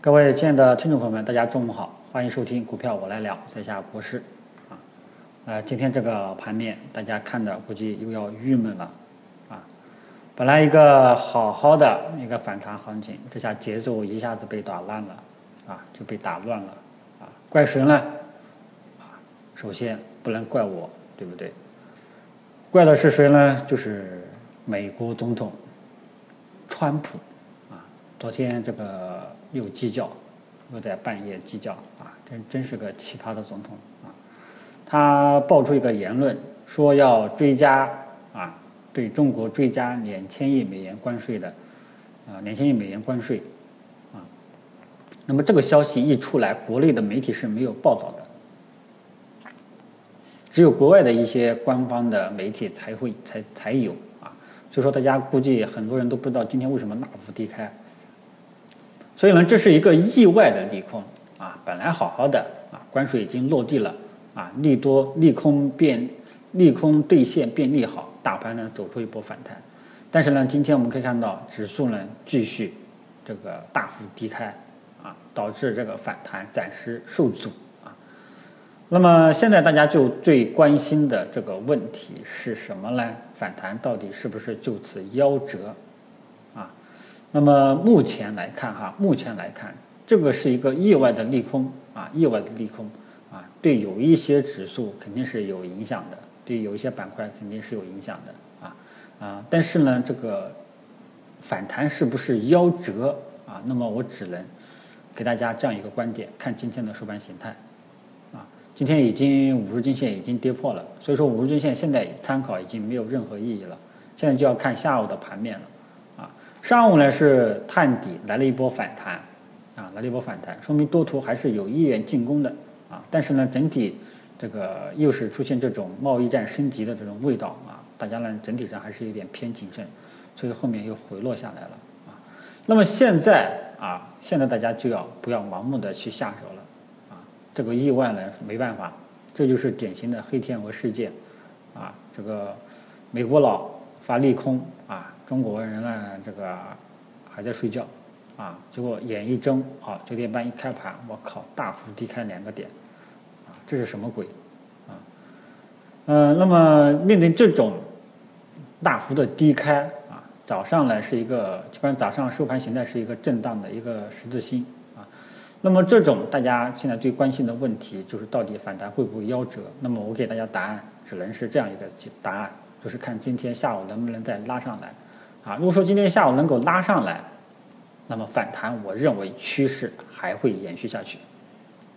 各位亲爱的听众朋友们，大家中午好，欢迎收听股票我来聊，在下博士啊。呃，今天这个盘面，大家看的估计又要郁闷了啊。本来一个好好的一个反弹行情，这下节奏一下子被打乱了啊，就被打乱了啊。怪谁呢？啊，首先不能怪我，对不对？怪的是谁呢？就是美国总统川普啊。昨天这个。又计较，又在半夜计较啊！真真是个奇葩的总统啊！他爆出一个言论，说要追加啊，对中国追加两千亿美元关税的啊，两千亿美元关税啊。那么这个消息一出来，国内的媒体是没有报道的，只有国外的一些官方的媒体才会才才有啊。所以说，大家估计很多人都不知道今天为什么大幅低开。所以呢，这是一个意外的利空啊！本来好好的啊，关税已经落地了啊，利多利空变利空兑现变利好，大盘呢走出一波反弹。但是呢，今天我们可以看到指数呢继续这个大幅低开啊，导致这个反弹暂时受阻啊。那么现在大家就最关心的这个问题是什么呢？反弹到底是不是就此夭折？那么目前来看，哈，目前来看，这个是一个意外的利空啊，意外的利空啊，对有一些指数肯定是有影响的，对有一些板块肯定是有影响的啊啊，但是呢，这个反弹是不是夭折啊？那么我只能给大家这样一个观点：看今天的收盘形态啊，今天已经五日均线已经跌破了，所以说五日均线现在参考已经没有任何意义了，现在就要看下午的盘面了。上午呢是探底来了一波反弹，啊，来了一波反弹，说明多头还是有意愿进攻的，啊，但是呢整体这个又是出现这种贸易战升级的这种味道啊，大家呢整体上还是有点偏谨慎，所以后面又回落下来了，啊，那么现在啊，现在大家就要不要盲目的去下手了，啊，这个意外呢没办法，这就是典型的黑天鹅事件，啊，这个美国佬发利空啊。中国人呢，这个还在睡觉，啊，结果眼一睁，啊，九点半一开盘，我靠，大幅低开两个点，啊，这是什么鬼，啊，嗯，那么面对这种大幅的低开，啊，早上呢是一个，基本上早上收盘形态是一个震荡的一个十字星，啊，那么这种大家现在最关心的问题就是到底反弹会不会夭折？那么我给大家答案只能是这样一个答案，就是看今天下午能不能再拉上来。啊，如果说今天下午能够拉上来，那么反弹我认为趋势还会延续下去。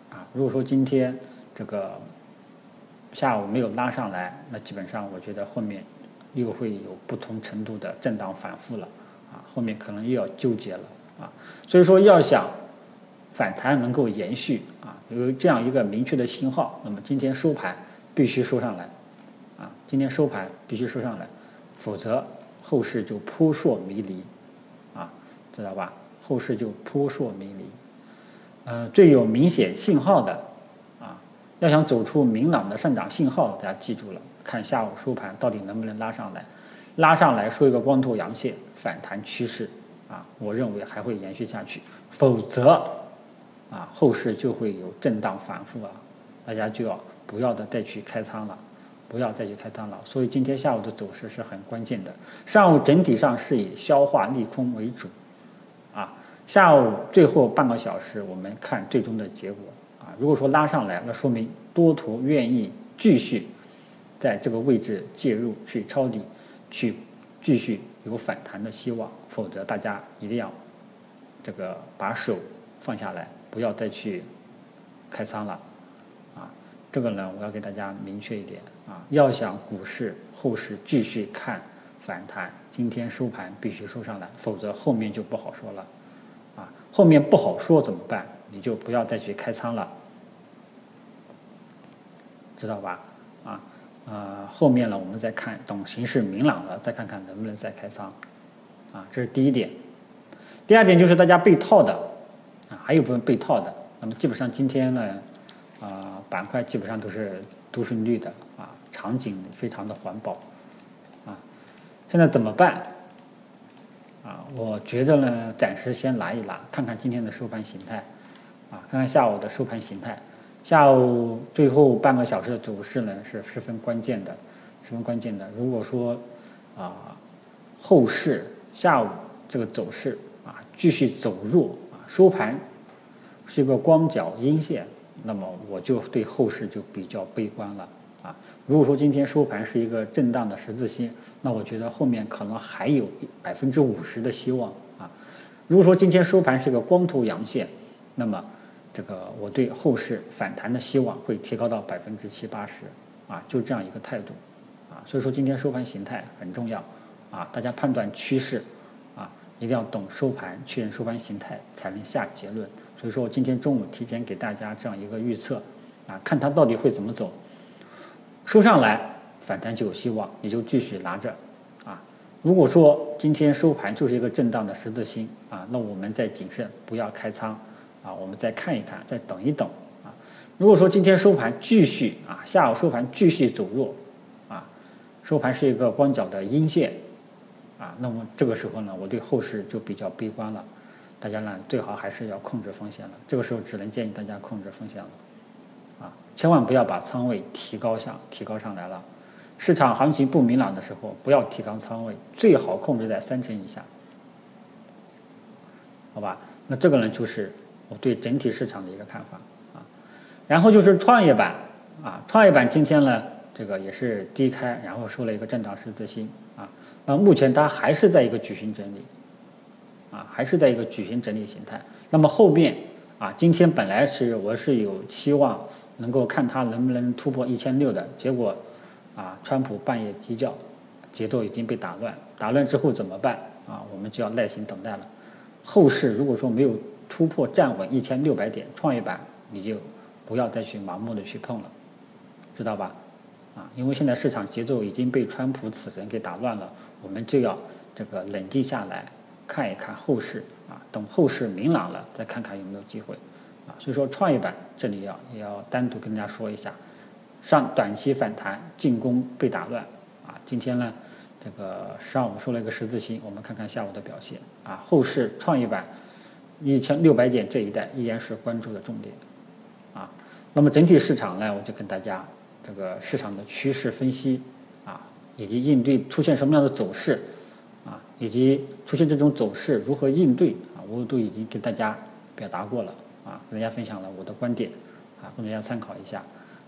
啊，如果说今天这个下午没有拉上来，那基本上我觉得后面又会有不同程度的震荡反复了。啊，后面可能又要纠结了。啊，所以说要想反弹能够延续，啊，有这样一个明确的信号，那么今天收盘必须收上来。啊，今天收盘必须收上来，否则。后市就扑朔迷离，啊，知道吧？后市就扑朔迷离。呃，最有明显信号的，啊，要想走出明朗的上涨信号，大家记住了，看下午收盘到底能不能拉上来，拉上来收一个光头阳线，反弹趋势，啊，我认为还会延续下去。否则，啊，后市就会有震荡反复啊，大家就要不要的再去开仓了。不要再去开仓了，所以今天下午的走势是很关键的。上午整体上是以消化利空为主，啊，下午最后半个小时我们看最终的结果啊。如果说拉上来，那说明多头愿意继续在这个位置介入去抄底，去继续有反弹的希望。否则大家一定要这个把手放下来，不要再去开仓了。这个呢，我要给大家明确一点啊，要想股市后市继续看反弹，今天收盘必须收上来，否则后面就不好说了，啊，后面不好说怎么办？你就不要再去开仓了，知道吧？啊，呃，后面呢，我们再看，等形势明朗了，再看看能不能再开仓，啊，这是第一点。第二点就是大家被套的，啊，还有部分被套的，那么基本上今天呢。板块基本上都是都是绿的啊，场景非常的环保啊。现在怎么办？啊，我觉得呢，暂时先拿一拿，看看今天的收盘形态，啊，看看下午的收盘形态。下午最后半个小时的走势呢，是十分关键的，十分关键的。如果说啊，后市下午这个走势啊继续走弱啊，收盘是一个光脚阴线，那么我就对后市就比较悲观了啊。如果说今天收盘是一个震荡的十字星，那我觉得后面可能还有百分之五十的希望啊。如果说今天收盘是个光头阳线，那么这个我对后市反弹的希望会提高到百分之七八十啊，就这样一个态度啊。所以说今天收盘形态很重要啊，大家判断趋势啊，一定要懂收盘，确认收盘形态才能下结论。所以说我今天中午提前给大家这样一个预测啊，看它到底会怎么走。收上来反弹就有希望，你就继续拿着啊。如果说今天收盘就是一个震荡的十字星啊，那我们再谨慎，不要开仓啊。我们再看一看，再等一等啊。如果说今天收盘继续啊，下午收盘继续走弱啊，收盘是一个光脚的阴线啊，那么这个时候呢，我对后市就比较悲观了。大家呢，最好还是要控制风险了。这个时候只能建议大家控制风险了。啊，千万不要把仓位提高上提高上来了。市场行情不明朗的时候，不要提高仓位，最好控制在三成以下。好吧，那这个呢就是我对整体市场的一个看法啊。然后就是创业板啊，创业板今天呢这个也是低开，然后收了一个震荡十字星啊。那目前它还是在一个矩形整理啊，还是在一个矩形整理形态。那么后面啊，今天本来是我是有期望。能够看它能不能突破一千六的结果，啊，川普半夜鸡叫，节奏已经被打乱，打乱之后怎么办？啊，我们就要耐心等待了。后市如果说没有突破站稳一千六百点，创业板你就不要再去盲目的去碰了，知道吧？啊，因为现在市场节奏已经被川普此人给打乱了，我们就要这个冷静下来，看一看后市啊，等后市明朗了，再看看有没有机会。啊，所以说创业板这里要也要单独跟大家说一下，上短期反弹进攻被打乱啊，今天呢这个上午收了一个十字星，我们看看下午的表现啊，后市创业板一千六百点这一带依然是关注的重点啊，那么整体市场呢，我就跟大家这个市场的趋势分析啊，以及应对出现什么样的走势，以及出现这种走势如何应对啊，我都已经给大家表达过了。啊，跟大家分享了我的观点，啊，供大家参考一下，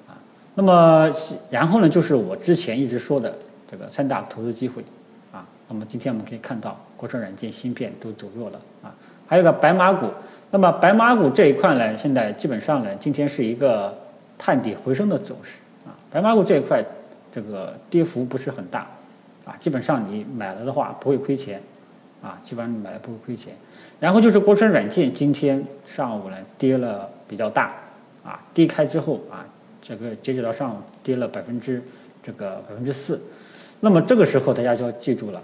啊，那么然后呢，就是我之前一直说的这个三大投资机会，啊，那么今天我们可以看到国产软件、芯片都走弱了，啊，还有个白马股，那么白马股这一块呢，现在基本上呢，今天是一个探底回升的走势，啊，白马股这一块这个跌幅不是很大，啊，基本上你买了的话不会亏钱。啊，基本上你买了不会亏钱，然后就是国产软件，今天上午呢跌了比较大，啊，低开之后啊，这个截止到上午跌了百分之这个百分之四，那么这个时候大家就要记住了，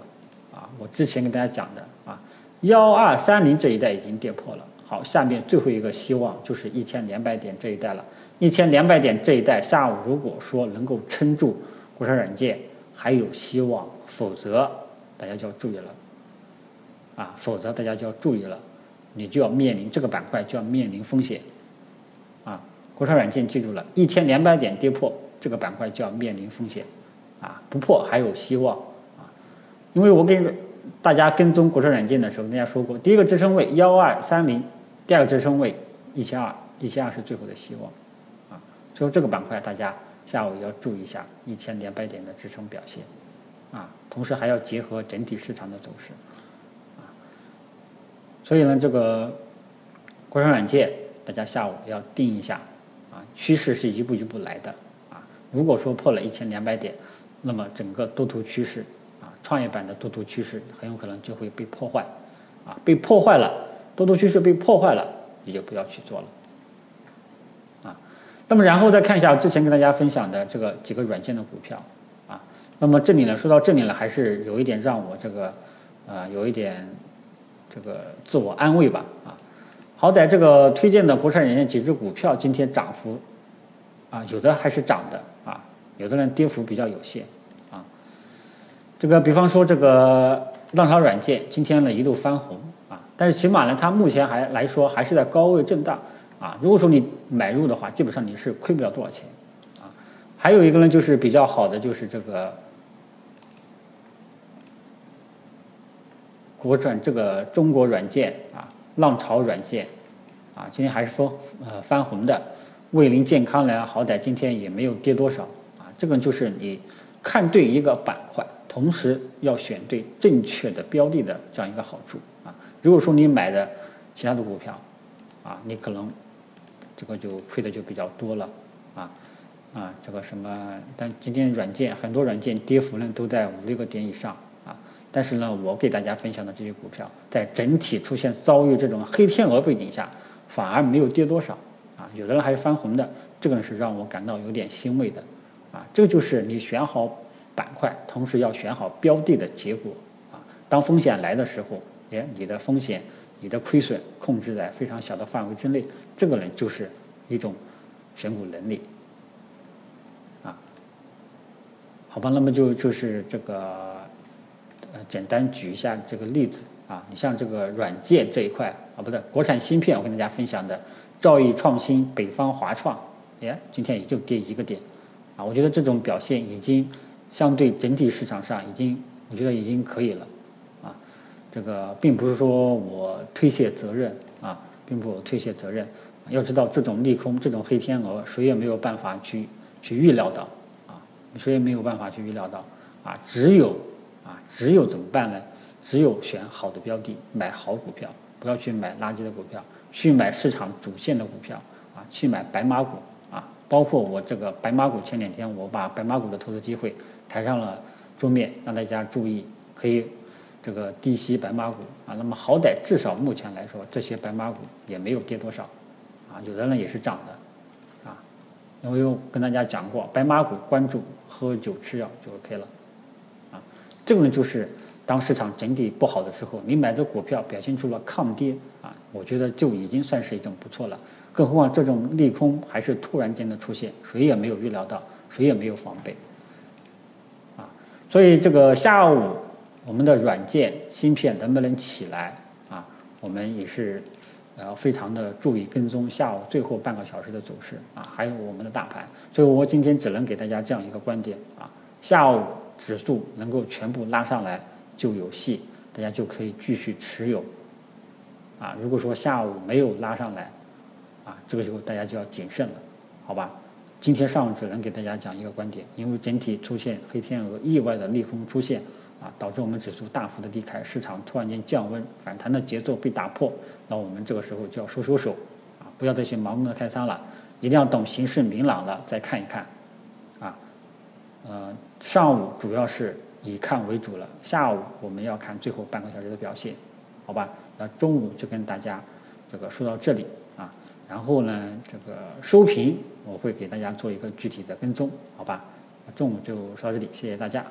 啊，我之前跟大家讲的啊，幺二三零这一带已经跌破了，好，下面最后一个希望就是一千两百点这一带了，一千两百点这一带下午如果说能够撑住国产软件还有希望，否则大家就要注意了。啊，否则大家就要注意了，你就要面临这个板块就要面临风险。啊，国产软件记住了，一千两百点跌破这个板块就要面临风险。啊，不破还有希望。啊，因为我跟大家跟踪国产软件的时候，大家说过，第一个支撑位幺二三零，第二个支撑位一千二，一千二是最后的希望。啊，所以这个板块大家下午要注意一下一千两百点的支撑表现。啊，同时还要结合整体市场的走势。啊所以呢，这个国产软件，大家下午要定一下，啊，趋势是一步一步来的，啊，如果说破了一千两百点，那么整个多头趋势，啊，创业板的多头趋势很有可能就会被破坏，啊，被破坏了，多头趋势被破坏了，你就不要去做了，那么然后再看一下之前跟大家分享的这个几个软件的股票，啊，那么这里呢，说到这里呢，还是有一点让我这个，呃，有一点。这个自我安慰吧，啊，好歹这个推荐的国产软件几只股票今天涨幅，啊，有的还是涨的，啊，有的呢跌幅比较有限，啊，这个比方说这个浪潮软件今天呢一度翻红啊，但是起码呢，它目前还来说还是在高位震荡啊。如果说你买入的话，基本上你是亏不了多少钱啊。还有一个呢，就是比较好的就是这个国转这个中国软件啊，浪潮软件啊，今天还是翻呃翻红的。卫灵健康呢，好歹今天也没有跌多少啊。这个就是你看对一个板块。同时要选对正确的标的的这样一个好处啊！如果说你买的其他的股票，啊，你可能这个就亏的就比较多了啊啊！这个什么？但今天软件很多软件跌幅呢都在五六个点以上啊！但是呢，我给大家分享的这些股票，在整体出现遭遇这种黑天鹅背景下，反而没有跌多少啊！有的人还是翻红的，这个是让我感到有点欣慰的啊！这就是你选好。板块，同时要选好标的的结果啊。当风险来的时候，哎，你的风险、你的亏损控制在非常小的范围之内，这个呢就是一种选股能力啊。好吧，那么就就是这个呃，简单举一下这个例子啊。你像这个软件这一块啊，不对，国产芯片，我跟大家分享的兆易创新、北方华创，哎，今天也就跌一个点啊。我觉得这种表现已经。相对整体市场上已经，我觉得已经可以了，这个并不是说我推卸责任啊，并不推卸责任。要知道这种利空、这种黑天鹅，谁也没有办法去去预料到，啊，谁也没有办法去预料到，啊，只有啊，只有怎么办呢？只有选好的标的，买好股票，不要去买垃圾的股票，去买市场主线的股票，啊，去买白马股，啊，包括我这个白马股，前两天我把白马股的投资机会。抬上了桌面，让大家注意，可以这个低吸白马股啊。那么好歹至少目前来说，这些白马股也没有跌多少啊，有的呢也是涨的啊。因为我跟大家讲过，白马股关注喝酒吃药就 OK 了啊。这个呢就是当市场整体不好的时候，你买的股票表现出了抗跌啊，我觉得就已经算是一种不错了。更何况这种利空还是突然间的出现，谁也没有预料到，谁也没有防备。啊所以这个下午我们的软件芯片能不能起来啊？我们也是呃非常的注意跟踪下午最后半个小时的走势啊，还有我们的大盘。所以我今天只能给大家这样一个观点啊：下午指数能够全部拉上来就有戏，大家就可以继续持有啊。如果说下午没有拉上来啊，这个时候大家就要谨慎了，好吧？今天上午只能给大家讲一个观点，因为整体出现黑天鹅、意外的利空出现，啊，导致我们指数大幅的低开，市场突然间降温，反弹的节奏被打破，那我们这个时候就要收收手，啊，不要再去盲目的开仓了，一定要等形势明朗了再看一看，啊，呃，上午主要是以看为主了，下午我们要看最后半个小时的表现，好吧？那中午就跟大家这个说到这里啊。然后呢，这个收评我会给大家做一个具体的跟踪，好吧？中午就说到这里，谢谢大家。